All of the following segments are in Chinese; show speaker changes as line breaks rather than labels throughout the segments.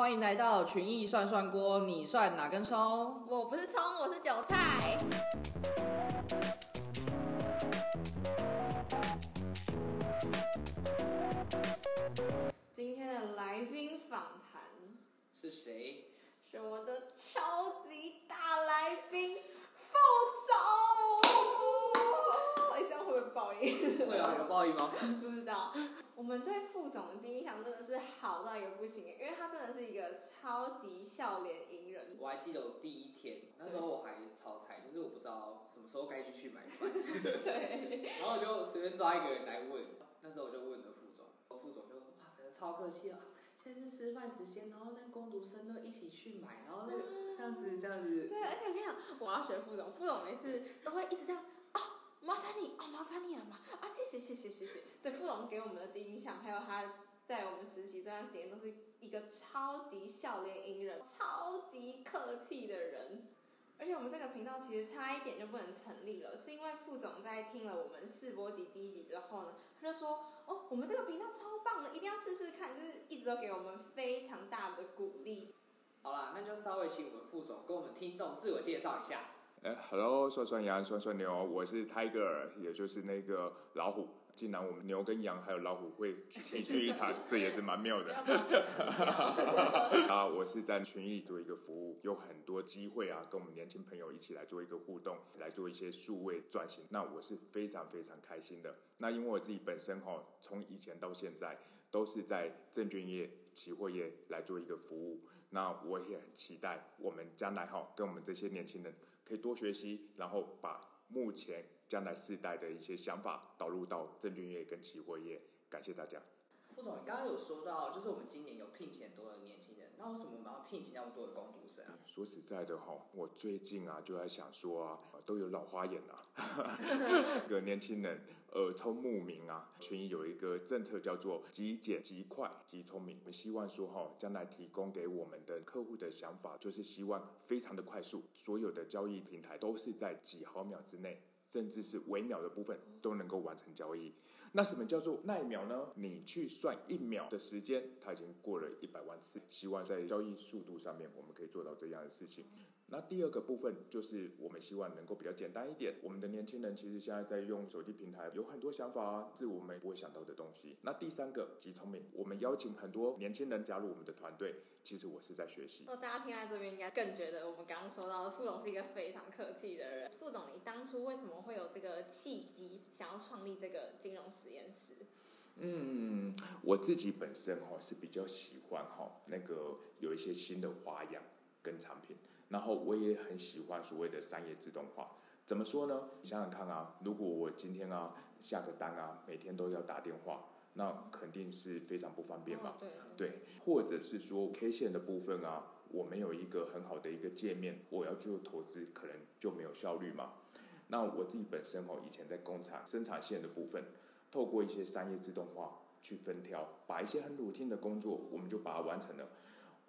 欢迎来到群艺涮涮锅，你涮哪根葱？
我不是葱，我是韭菜。今天的来宾访谈
是谁？
是我的超级大来宾副总。哎，这样会不会爆音？
会啊，有报应吗？
不知道。我们对副总的第一印象真的是好到一个不行，因为他真的是一个超级笑脸迎人。
我还记得我第一天，那时候我还超菜，就是我不知道什么时候该去去买饭。
对。
然后我就随便抓一个人来问，那时候我就问了副总，副总就哇，真的超客气啊！现在是吃饭时间，然后那工读生都一起去买，然后那个这样子这样子。
对，而且我跟你讲，我要学副总，副总每次都会一直这样。麻烦你哦，麻烦你了嘛谢谢谢谢谢谢。对副总给我们的第一印象，还有他在我们实习这段时间，都是一个超级笑脸迎人、超级客气的人。而且我们这个频道其实差一点就不能成立了，是因为副总在听了我们试播集第一集之后呢，他就说：“哦，我们这个频道超棒的，一定要试试看。”就是一直都给我们非常大的鼓励。
好啦，那就稍微请我们副总跟我们听众自我介绍一下。
哎，Hello，涮涮羊，涮涮牛，我是 Tiger，也就是那个老虎。竟然我们牛跟羊还有老虎会齐聚一堂，这也是蛮妙的。啊，我是在群益做一个服务，有很多机会啊，跟我们年轻朋友一起来做一个互动，来做一些数位转型。那我是非常非常开心的。那因为我自己本身哈，从以前到现在都是在证券业、期货业来做一个服务。那我也很期待我们将来哈，跟我们这些年轻人。可以多学习，然后把目前将来世代的一些想法导入到证券业跟期货业。感谢大家。
副总，你刚刚有说到，就是我们今年有聘请很多人，那为什么我要聘请那么多的工读生啊？
说实在的哈，我最近啊就在想说啊，都有老花眼了，这个年轻人耳聪目明啊，群益有一个政策叫做极简、极快、极聪明。我们希望说哈，将来提供给我们的客户的想法，就是希望非常的快速，所有的交易平台都是在几毫秒之内，甚至是微秒的部分都能够完成交易。那什么叫做那一秒呢？你去算一秒的时间，它已经过了一百万次。希望在交易速度上面，我们可以做到这样的事情。那第二个部分就是我们希望能够比较简单一点。我们的年轻人其实现在在用手机平台，有很多想法啊，是我们不会想到的东西。那第三个极聪明，我们邀请很多年轻人加入我们的团队，其实我是在学习。
哦，大家听在这边应该更觉得我们刚刚说到的副总是一个非常客气的人。副总，你当初为什么会有这个契机，想要创立这个金融实验室？
嗯，我自己本身哈是比较喜欢哈那个有一些新的花样跟产品。然后我也很喜欢所谓的商业自动化，怎么说呢？你想想看啊，如果我今天啊下个单啊，每天都要打电话，那肯定是非常不方便嘛。对，或者是说 K 线的部分啊，我没有一个很好的一个界面，我要做投资，可能就没有效率嘛。那我自己本身哦，以前在工厂生产线的部分，透过一些商业自动化去分挑，把一些很 routine 的工作，我们就把它完成了。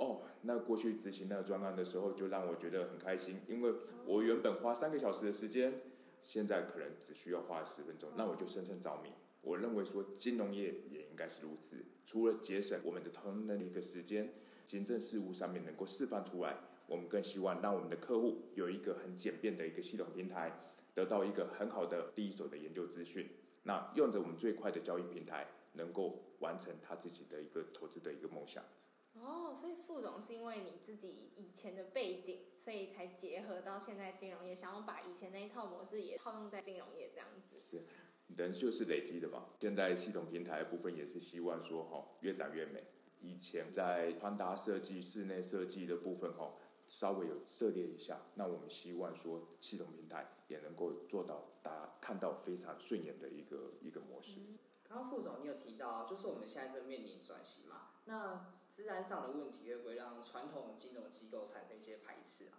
哦，那过去执行那个专案的时候，就让我觉得很开心，因为我原本花三个小时的时间，现在可能只需要花十分钟，那我就深深着迷。我认为说金融业也应该是如此，除了节省我们的同仁的一个时间，行政事务上面能够释放出来，我们更希望让我们的客户有一个很简便的一个系统平台，得到一个很好的第一手的研究资讯，那用着我们最快的交易平台，能够完成他自己的一个投资的一个梦想。
副总是因为你自己以前的背景，所以才结合到现在金融业，想要把以前那一套模式也套用在金融业这样子。
是，人就是累积的嘛。现在系统平台部分也是希望说哈，越长越美。以前在穿搭设计、室内设计的部分哈，稍微有涉猎一下。那我们希望说，系统平台也能够做到大家看到非常顺眼的一个一个模式。
刚刚副总你有提到，就是我们现在正面临转型嘛，那。上的问题会不会让传统金融机构产生一些排斥啊？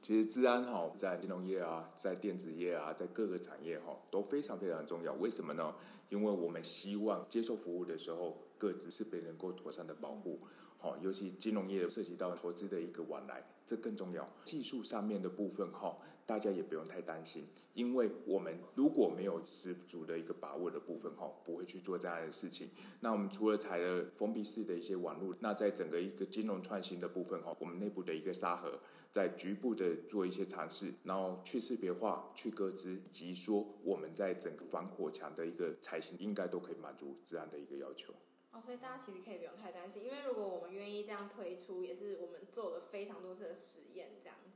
其实治安哈，在金融业啊，在电子业啊，在各个产业哈都非常非常重要。为什么呢？因为我们希望接受服务的时候，各自是被能够妥善的保护。好，尤其金融业涉及到投资的一个往来，这更重要。技术上面的部分哈，大家也不用太担心，因为我们如果没有十足的一个把握的部分哈，不会去做这样的事情。那我们除了采了封闭式的一些网络，那在整个一个金融创新的部分哈，我们内部的一个沙盒，在局部的做一些尝试，然后去识别化、去割资，以及说我们在整个防火墙的一个采型，应该都可以满足自然的一个要求。
哦，所以大家其实可以不用太担心，因为如果我们愿意这样推出，也是我们做了非常多次的实验，这样子。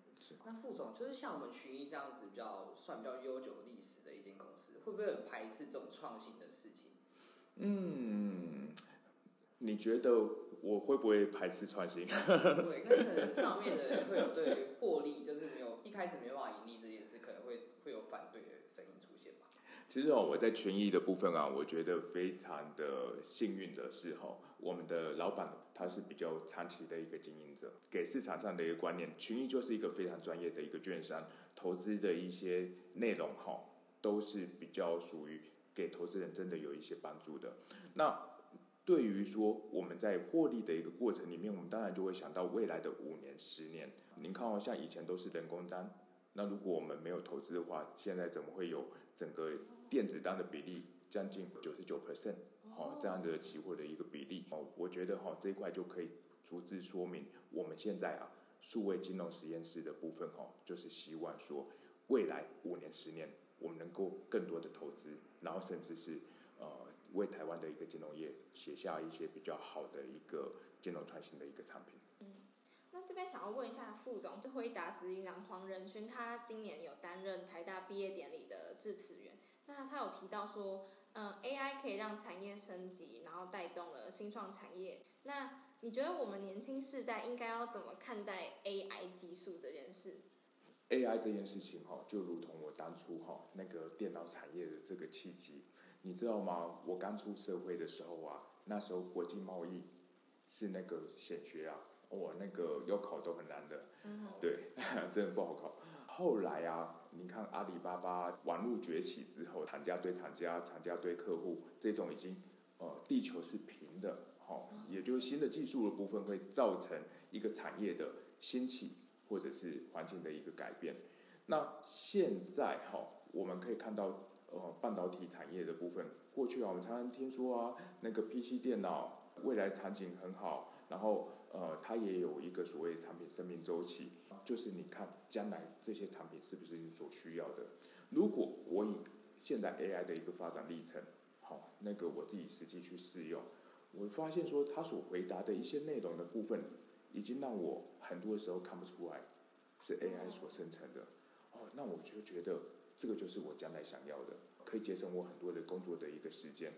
那副总就是像我们群益这样子比较算比较悠久历史的一间公司，会不会很排斥这种创新的事情？
嗯，你觉得我会不会排斥创新？
对，那可能上面的人会有对获利，就是没有一开始没办法盈利这件事，可能会会有反对的声音出现吧。
其实哦，我在权益的部分啊，我觉得非常的幸运的是哈，我们的老板他是比较长期的一个经营者，给市场上的一个观念，权益就是一个非常专业的一个券商，投资的一些内容哈，都是比较属于给投资人真的有一些帮助的。那对于说我们在获利的一个过程里面，我们当然就会想到未来的五年、十年。您看哦，像以前都是人工单，那如果我们没有投资的话，现在怎么会有整个电子单的比例将近九十九 percent？好，这样子的期货的一个比例哦，我觉得哈这一块就可以逐字说明我们现在啊数位金融实验室的部分哈，就是希望说未来五年、十年我们能够更多的投资，然后甚至是呃为台湾的一个金融业写下一些比较好的一个金融创新的一个产品。
那这边想要问一下副总，就辉达执行长黄仁勋，他今年有担任台大毕业典礼那他有提到说，嗯，AI 可以让产业升级，然后带动了新创产业。那你觉得我们年轻世代应该要怎么看待 AI 技术这件事
？AI 这件事情哈，就如同我当初哈那个电脑产业的这个契机，你知道吗？我刚出社会的时候啊，那时候国际贸易是那个显学啊，我那个要考都很难的，
嗯，
对，真的不好考。后来啊，你看阿里巴巴网络崛起之后，厂家对厂家，厂家对客户，这种已经呃地球是平的，好、也就是新的技术的部分会造成一个产业的兴起，或者是环境的一个改变。那现在哈、我们可以看到呃半导体产业的部分，过去啊我们常常听说啊，那个 PC 电脑未来场景很好，然后呃它也有一个所谓产品生命周期，就是你看将来这些产品是不是你所需要的？如果我以现在 AI 的一个发展历程，好，那个我自己实际去试用，我发现说它所回答的一些内容的部分，已经让我很多时候看不出来是 AI 所生成的。哦，那我就觉得这个就是我将来想要的，可以节省我很多的工作的一个时间。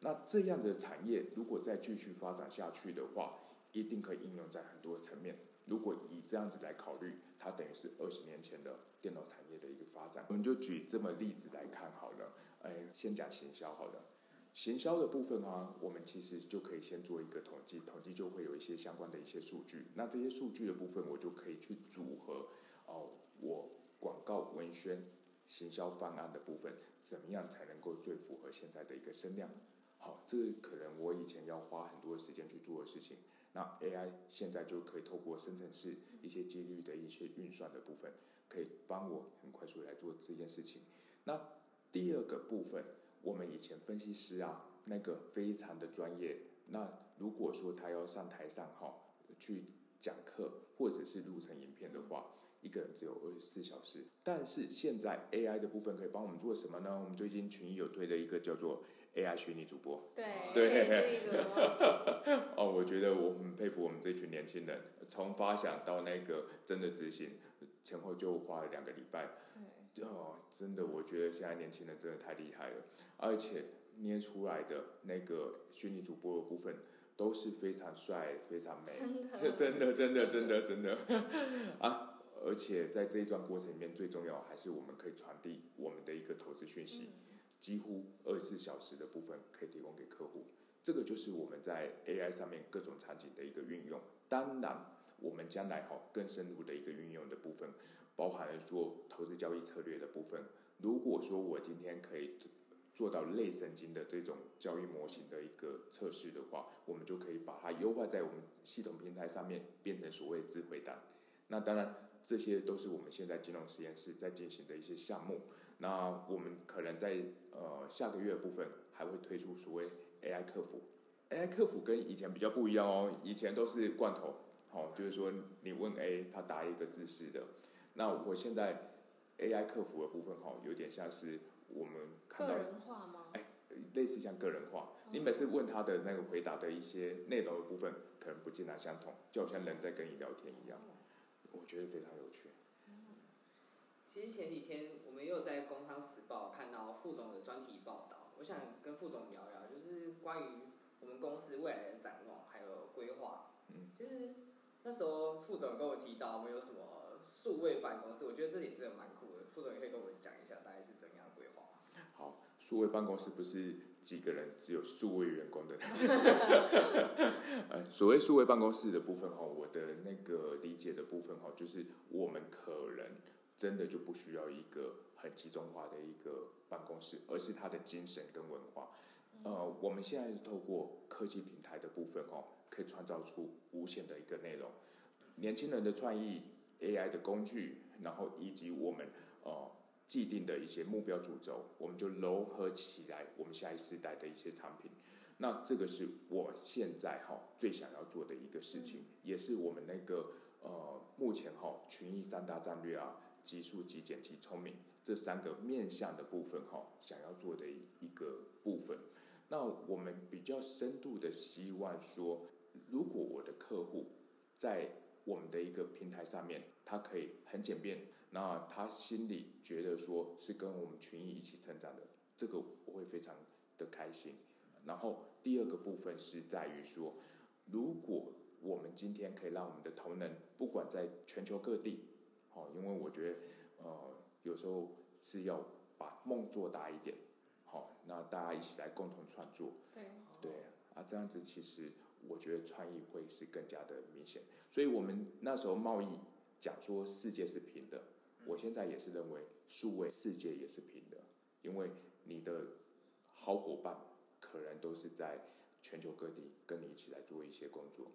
那这样的产业如果再继续发展下去的话，一定可以应用在很多层面。如果以这样子来考虑，它等于是二十年前的电脑产业的一个发展。我们就举这么例子来看好了。哎，先讲行销好了。行销的部分啊，我们其实就可以先做一个统计，统计就会有一些相关的一些数据。那这些数据的部分，我就可以去组合哦，我广告文宣行销方案的部分，怎么样才能够最符合现在的一个声量？好，这可能我以前要花很多时间去做的事情。那 AI 现在就可以透过生成式一些几率的一些运算的部分，可以帮我很快速来做这件事情。那第二个部分，我们以前分析师啊，那个非常的专业。那如果说他要上台上哈去讲课，或者是录成影片的话，一个人只有二十四小时。但是现在 AI 的部分可以帮我们做什么呢？我们最近群益有推的一个叫做 AI 虚拟主播。
对，
对
是一个
哦，我觉得我很佩服我们这群年轻人，从发想到那个真的执行，前后就花了两个礼拜。哦，真的，我觉得现在年轻人真的太厉害了，而且捏出来的那个虚拟主播的部分都是非常帅、非常美，
真的
真的，真的，真的，真的啊！而且在这一段过程里面，最重要还是我们可以传递我们的一个投资讯息，几乎二十四小时的部分可以提供给客户。这个就是我们在 AI 上面各种场景的一个运用。当然，我们将来哈更深入的一个运用的部分，包含了说投资交易策略的部分。如果说我今天可以做到类神经的这种交易模型的一个测试的话，我们就可以把它优化在我们系统平台上面，变成所谓智慧单。那当然，这些都是我们现在金融实验室在进行的一些项目。那我们可能在呃下个月部分还会推出所谓 AI 客服。AI 客服跟以前比较不一样哦，以前都是罐头，哦，就是说你问 A，他答一个字式的。那我现在 AI 客服的部分哈，有点像是我们看到
个人化吗？
哎，类似像个人化，你每次问他的那个回答的一些内容的部分，可能不尽然相同，就好像人在跟你聊天一样，我觉得非常有趣。
其实前几天我们又在《工商时报》看到副总的专题报道，我想跟副总聊关于我们公司未来的展望还有规划。
嗯，
其实那时候副总跟我提到我们有什么数位办公室，我觉得这点真的蛮酷的。副总也可以跟我们讲一下大概是怎样的规划吗？
好，数位办公室不是几个人只有数位员工的。呃，所谓数位办公室的部分哈，我的那个理解的部分哈，就是我们可能真的就不需要一个很集中化的一个办公室，而是它的精神跟文化。呃，我们现在是透过科技平台的部分哦，可以创造出无限的一个内容，年轻人的创意、AI 的工具，然后以及我们呃既定的一些目标主轴，我们就糅合起来，我们下一世代的一些产品。那这个是我现在哈最想要做的一个事情，也是我们那个呃目前哈群益三大战略啊，极速、极简、极聪明这三个面向的部分哈，想要做的一个部分。那我们比较深度的希望说，如果我的客户在我们的一个平台上面，他可以很简便，那他心里觉得说是跟我们群益一起成长的，这个我会非常的开心。然后第二个部分是在于说，如果我们今天可以让我们的同仁，不管在全球各地，哦，因为我觉得呃有时候是要把梦做大一点。好，那大家一起来共同创作，
对，
对啊，这样子其实我觉得创意会是更加的明显。所以我们那时候贸易讲说世界是平的，我现在也是认为数位世界也是平的，因为你的好伙伴可能都是在全球各地跟你一起来做一些工作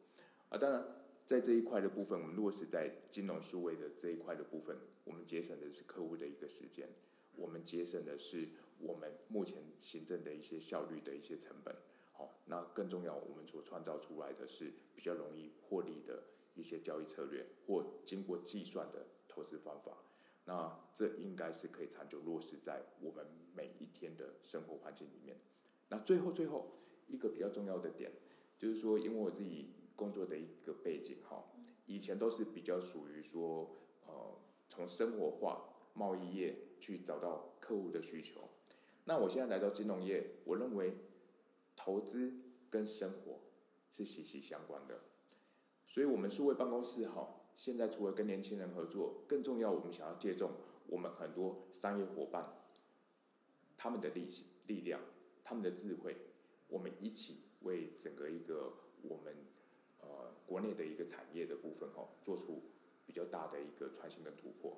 啊。当然，在这一块的部分，我们落实在金融数位的这一块的部分，我们节省的是客户的一个时间，我们节省的是。我们目前行政的一些效率的一些成本，好，那更重要，我们所创造出来的是比较容易获利的一些交易策略或经过计算的投资方法，那这应该是可以长久落实在我们每一天的生活环境里面。那最后最后一个比较重要的点，就是说，因为我自己工作的一个背景哈，以前都是比较属于说，呃，从生活化贸易业去找到客户的需求。那我现在来到金融业，我认为投资跟生活是息息相关的，所以，我们数位办公室哈，现在除了跟年轻人合作，更重要，我们想要借重我们很多商业伙伴他们的力气、力量、他们的智慧，我们一起为整个一个我们呃国内的一个产业的部分哈，做出比较大的一个创新跟突破。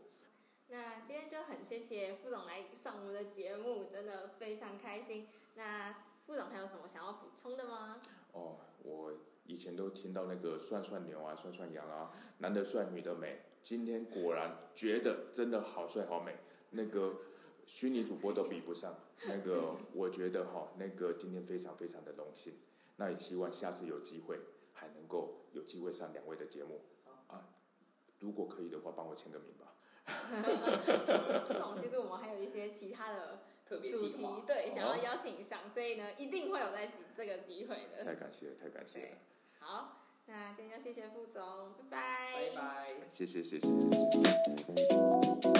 那今天就很谢谢副总来上我们的节目，真的非常开心。那副总还有什么想要补充的吗？
哦，我以前都听到那个涮涮牛啊、涮涮羊啊，男的帅，女的美。今天果然觉得真的好帅好美，那个虚拟主播都比不上。那个我觉得哈，那个今天非常非常的荣幸。那也希望下次有机会还能够有机会上两位的节目啊，如果可以的话，帮我签个名吧。
副总，其实我们还有一些其他的
特别
主题，对，想要
哦
邀请上，所以呢，一定会有在这个机会的。
太感谢了，太感谢了，，
好，那今天就谢谢副总，拜拜。
拜拜。
谢谢谢谢谢谢。